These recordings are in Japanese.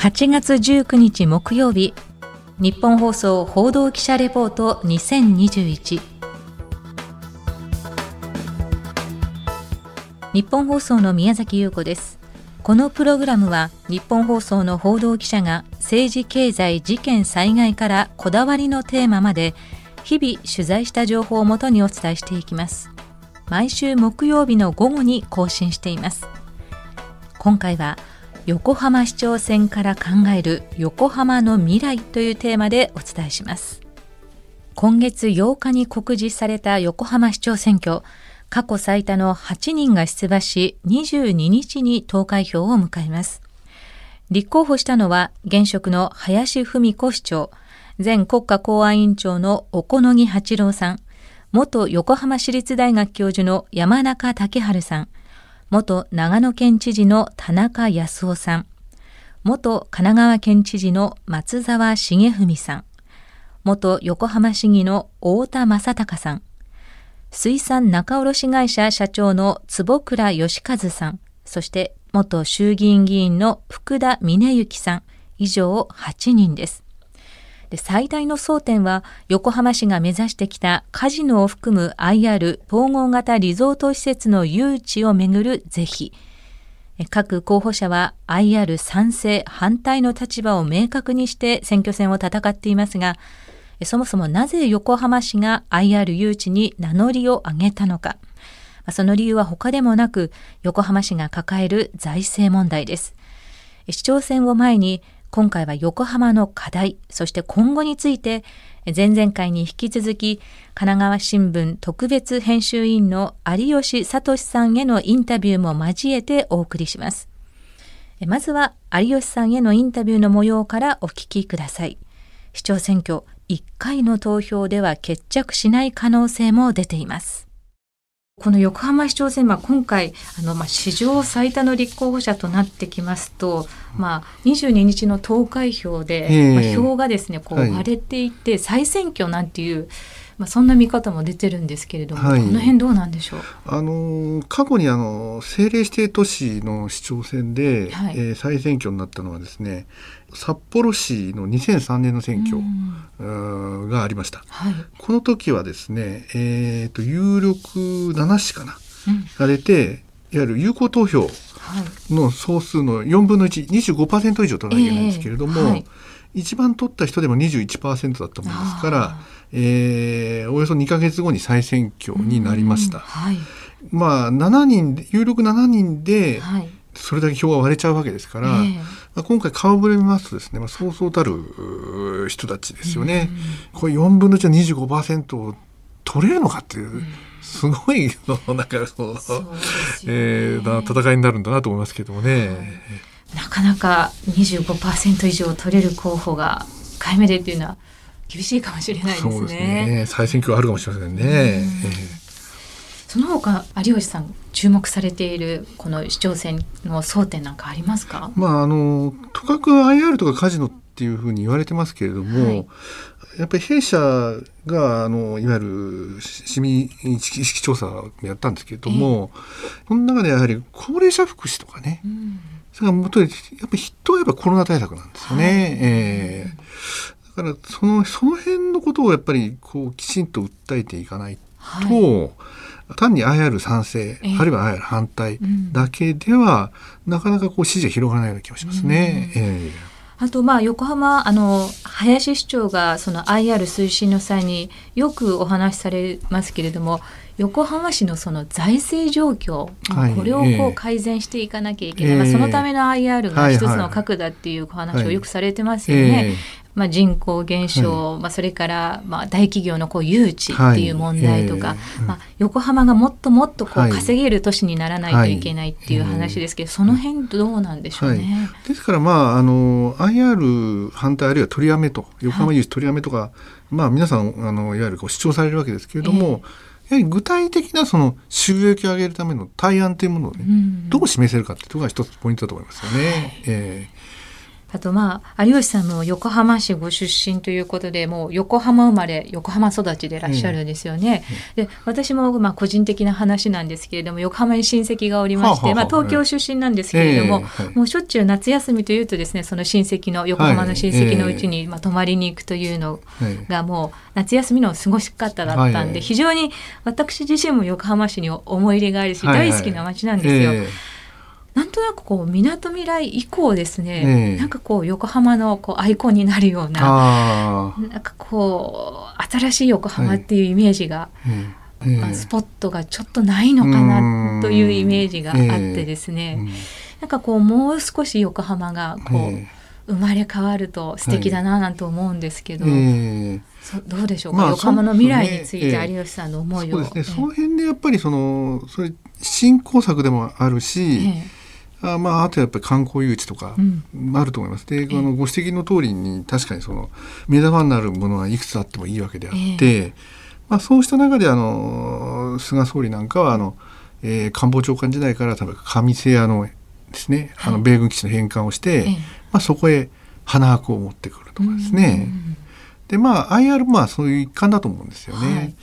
8月19日木曜日日本放送報道記者レポート2021日本放送の宮崎優子です。このプログラムは日本放送の報道記者が政治経済事件災害からこだわりのテーマまで日々取材した情報をもとにお伝えしていきます。毎週木曜日の午後に更新しています。今回は横浜市長選から考える横浜の未来というテーマでお伝えします。今月8日に告示された横浜市長選挙過去最多の8人が出馬し22日に投開票を迎えます。立候補したのは現職の林文子市長前国家公安委員長の小此木八郎さん元横浜市立大学教授の山中竹春さん元長野県知事の田中康夫さん、元神奈川県知事の松沢重文さん、元横浜市議の太田正孝さん、水産仲卸会社社長の坪倉義和さん、そして元衆議院議員の福田峰幸さん、以上8人です。で最大の争点は横浜市が目指してきたカジノを含む IR 統合型リゾート施設の誘致をめぐる是非。各候補者は IR 賛成反対の立場を明確にして選挙戦を戦っていますがそもそもなぜ横浜市が IR 誘致に名乗りを上げたのか。その理由は他でもなく横浜市が抱える財政問題です。市長選を前に今回は横浜の課題、そして今後について、前々回に引き続き、神奈川新聞特別編集委員の有吉聡さんへのインタビューも交えてお送りします。まずは有吉さんへのインタビューの模様からお聞きください。市長選挙1回の投票では決着しない可能性も出ています。この横浜市長選、まあ、今回あの、まあ、史上最多の立候補者となってきますと、まあ、22日の投開票で、まあ、票がですねこう割れていて、はい、再選挙なんていうまあ、そんな見方も出てるんですけれども、はい、この辺どうなんでしょう？あの過去にあの政令指定都市の市長選で、はい、えー、再選挙になったのはですね札幌市の2003年の選挙、うん、がありました、はい、この時はですね、えーと、有力7市かな、うん、が出ていわゆる有効投票の総数の4分の125%以上取らなきゃいけないんですけれども、えーはい、一番取った人でも21%だったもんですから。えー、およそ2か月後に再選挙になりました。はい、まあ7人有力7人で、それだけ票が割れちゃうわけですから、えー、まあ、今回顔ぶれ見ますとですね、まあ、そうそうたる人たちですよね。これ4分の1の25%を取れるのかっていう。すごいのなんかそうそう、ね、えー、戦いになるんだなと思いますけどもね。なかなか25%以上取れる候補が1回目でっていうのは厳しいかもしれないですね。そうですね再選挙あるかもしれませんね。えその他有吉さん注目されているこの市長選の争点なんかありますか？まああのとかく IR とかカジノっていうふうに言われてますけれども、はい、やっぱり弊社があのいわゆる市民意識調査をやったんですけれども、えー、この中でやはり高齢者福祉とかね、うん、それが元にやっぱり筆頭はやっぱコロナ対策なんですよね。はい、えーだからそのその辺のことをやっぱりこうきちんと訴えていかないと、はい、単に IR 賛成、えー、あるいは IR 反対だけでは、うん、なかなかこう支持が広がらないような気がしますね。うん、えーあとまあ横浜あの林市長がその IR 推進の際によくお話しされますけれども横浜市のその財政状況、はい、これをこう改善していかなきゃいけない、えー、まあ、そのための IR が一つの核だっていう話をよくされてますよね。はいはいまあ、人口減少、はい、まあ、それからまあ大企業のこう誘致っていう問題とか、はいえー、まあ、横浜がもっともっとこう稼げる都市にならないとい。けないっていう話ですけど、その辺どうなんでしょうね。ですから、まあ、あの IR 反対あるいは取りやめと横浜誘致取りやめとか、まあ、皆さんあのいわゆるこう主張されるわけですけれども、えーやはり具体的なその収益を上げるための対案というものをね、うん、どう示せるかっていうところが一つポイントだと思いますよね。はい、えーあとまあ有吉さんも横浜市ご出身ということでもう横浜生まれ横浜育ちでいらっしゃるんですよね。で私もまあ個人的な話なんですけれども横浜に親戚がおりまして、まあ、東京出身なんですけれども、もうしょっちゅう夏休みというとですねその親戚の横浜の親戚のうちにまあ泊まりに行くというのがもう夏休みの過ごし方だったんで、非常に私自身も横浜市に思い入れがあるし、大好きな街なんですよ。なんとなくこうみなとみらい以降ですね、えー、なんかこう横浜のこうアイコンになるようななんかこう新しい横浜っていうイメージが、はい、まあ、スポットがちょっとないのかなというイメージがあってですね、えー、なんかこうもう少し横浜がこう、えー、生まれ変わると素敵だななんて思うんですけど、はい、どうでしょうか、まあ、横浜の未来について有吉さんの思いを、そうですね、その辺でやっぱりそのそれ新工作でもあるし、あまあ、あとやっぱり観光誘致とかあると思います。で、あのご指摘の通りに確かにその目玉になるものはいくつあってもいいわけであって、まあ、そうした中であの菅総理なんかはあの、えー、官房長官時代から多分上瀬屋のですね、あの米軍基地の返還をして、まあ、そこへ花博を持ってくるとかですね。でまあ IR まあそういう一環だと思うんですよね。はい、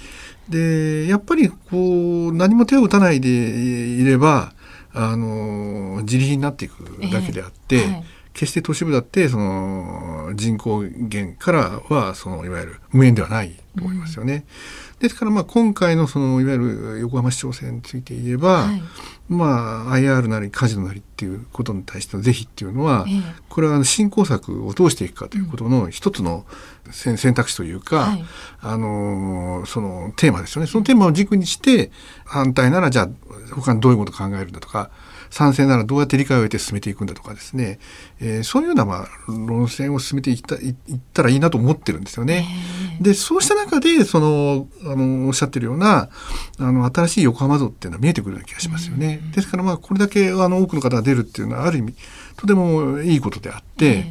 でやっぱりこう何も手を打たないでいればあの自利品になっていくだけであって、えーはい、決して都市部だってその人口減からはそのいわゆる無縁ではないと思いますよね。うん、ですからまあ今回のそのいわゆる横浜市長選について言えば、はい、まあ IR なりカジノなりっていうことに対しての是非っていうのは、えー、これは新工作をどうしていくかということの一つの選択肢というか、はい、あのそのテーマですよね。そのテーマを軸にして反対ならじゃあ他にどういうことを考えるんだとか賛成ならどうやって理解を得て進めていくんだとかですね、えー、そういうようなまあ論戦を進めていったいったらいいなと思ってるんですよね。でそうした中でそのあのおっしゃってるようなあの新しい横浜像っていうのは見えてくるような気がしますよね。ですからまあこれだけあの多くの方が出るっていうのはある意味とてもいいことであって、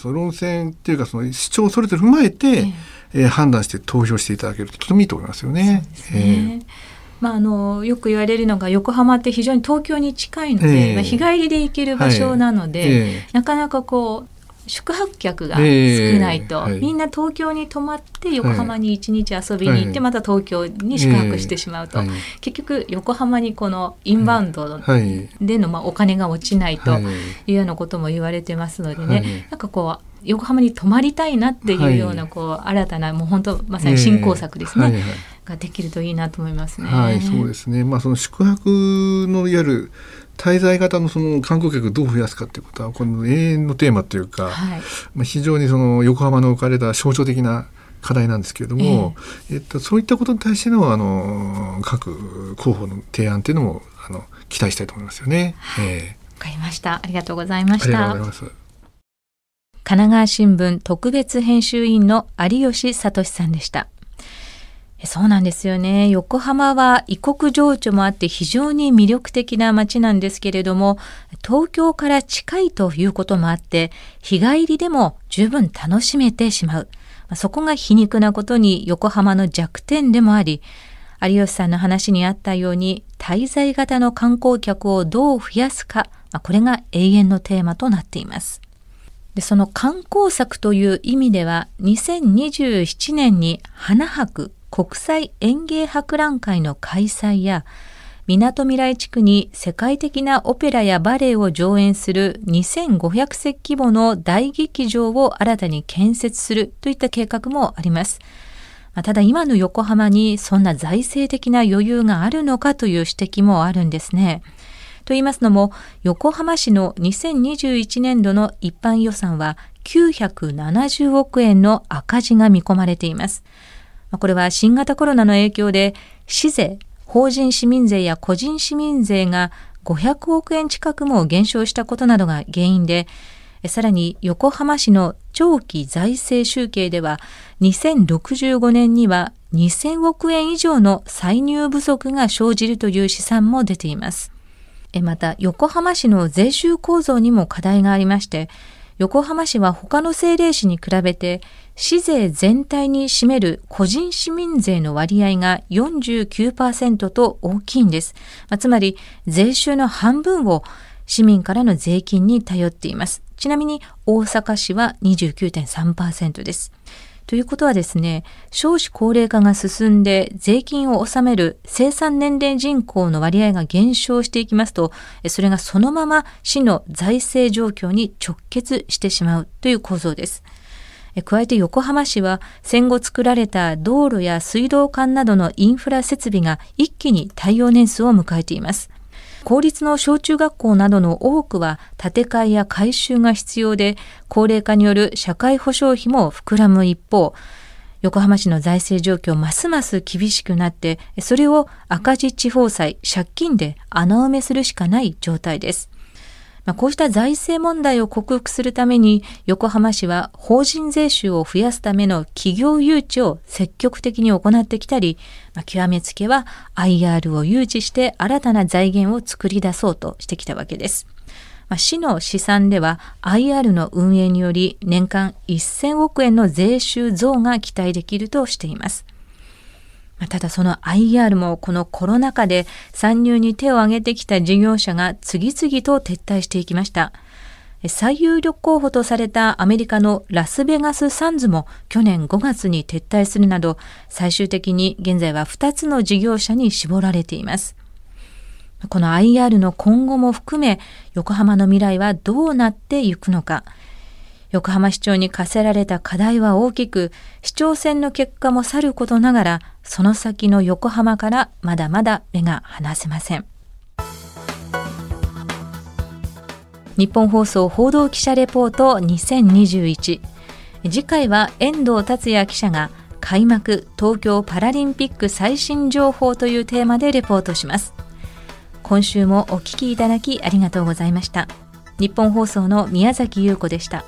その論戦っていうかその主張それぞれ踏まえて、えー、判断して投票していただけるととてもいいと思いますよね。ね。えーまあ、あのよく言われるのが横浜って非常に東京に近いので、えー、まあ、日帰りで行ける場所なので、はい。えー、なかなかこう宿泊客が少ないと、えーはい、みんな東京に泊まって横浜に一日遊びに行って、また東京に宿泊してしまうと、はい、結局横浜にこのインバウンドでの、まあ、お金が落ちないとい。うようなことも言われてますのでね、はい、なんかこう横浜に泊まりたいなっていうようなこう、新たなもう本当まさに新興作ですね、ができるといいなと思いますね。はい、そうですね。まあその宿泊のいわゆる滞在型のその観光客をどう増やすかということはこの永遠のテーマというか、はい、まあ非常にその横浜の置かれた象徴的な課題なんですけれども、えー、えっと、そういったことに対してのあの各候補の提案というのもあの期待したいと思いますよね。はい、えー、かりました。ありがとうございました。ありがとうございます。神奈川新聞特別編集員の有吉聡さんでした。そうなんですよね。横浜は異国情緒もあって非常に魅力的な街なんですけれども、東京から近いということもあって、日帰りでも十分楽しめてしまう。そこが皮肉なことに横浜の弱点でもあり、有吉さんの話にあったように、滞在型の観光客をどう増やすか、これが永遠のテーマとなっています。でその観光策という意味では、2027年に花博国際園芸博覧会の開催や、みなとみらい地区に世界的なオペラやバレエを上演する2500席規模の大劇場を新たに建設するといった計画もあります。ただ今の横浜にそんな財政的な余裕があるのかという指摘もあるんですね。と言いますのも、横浜市の2021年度の一般予算は970億円の赤字が見込まれています。これは新型コロナの影響で、市税、法人市民税や個人市民税が500億円近くも減少したことなどが原因で、さらに横浜市の長期財政集計では、2065年には2000億円以上の歳入不足が生じるという試算も出ています。また、横浜市の税収構造にも課題がありまして、横浜市は他の政令市に比べて、市税全体に占める個人市民税の割合が49%と大きいんです。まあ、つまり、税収の半分を市民からの税金に頼っています。ちなみに大阪市は29.3%です。ということはですね、少子高齢化が進んで税金を納める生産年齢人口の割合が減少していきますと、それがそのまま市の財政状況に直結してしまうという構造です。加えて横浜市は戦後作られた道路や水道管などのインフラ設備が一気に耐用年数を迎えています。公立の小中学校などの多くは建て替えや改修が必要で、高齢化による社会保障費も膨らむ一方、横浜市の財政状況ますます厳しくなって、それを赤字地方債、借金で穴埋めするしかない状態です。まあ、こうした財政問題を克服するために、横浜市は法人税収を増やすための企業誘致を積極的に行ってきたり、まあ、極めつけは IR を誘致して新たな財源を作り出そうとしてきたわけです。まあ、市の試算では IR の運営により年間1000億円の税収増が期待できるとしています。ただその IR もこのコロナ禍で参入に手を挙げてきた事業者が次々と撤退していきました。最有力候補とされたアメリカのラスベガスサンズも去年5月に撤退するなど最終的に現在は2つの事業者に絞られています。この IR の今後も含め横浜の未来はどうなっていくのか。横浜市長に課せられた課題は大きく、市長選の結果もさることながら、その先の横浜からまだまだ目が離せません。日本放送報道記者レポート2021次回は遠藤達也記者が開幕東京パラリンピック最新情報というテーマでレポートします。今週もお聞きいただきありがとうございました。日本放送の宮崎優子でした。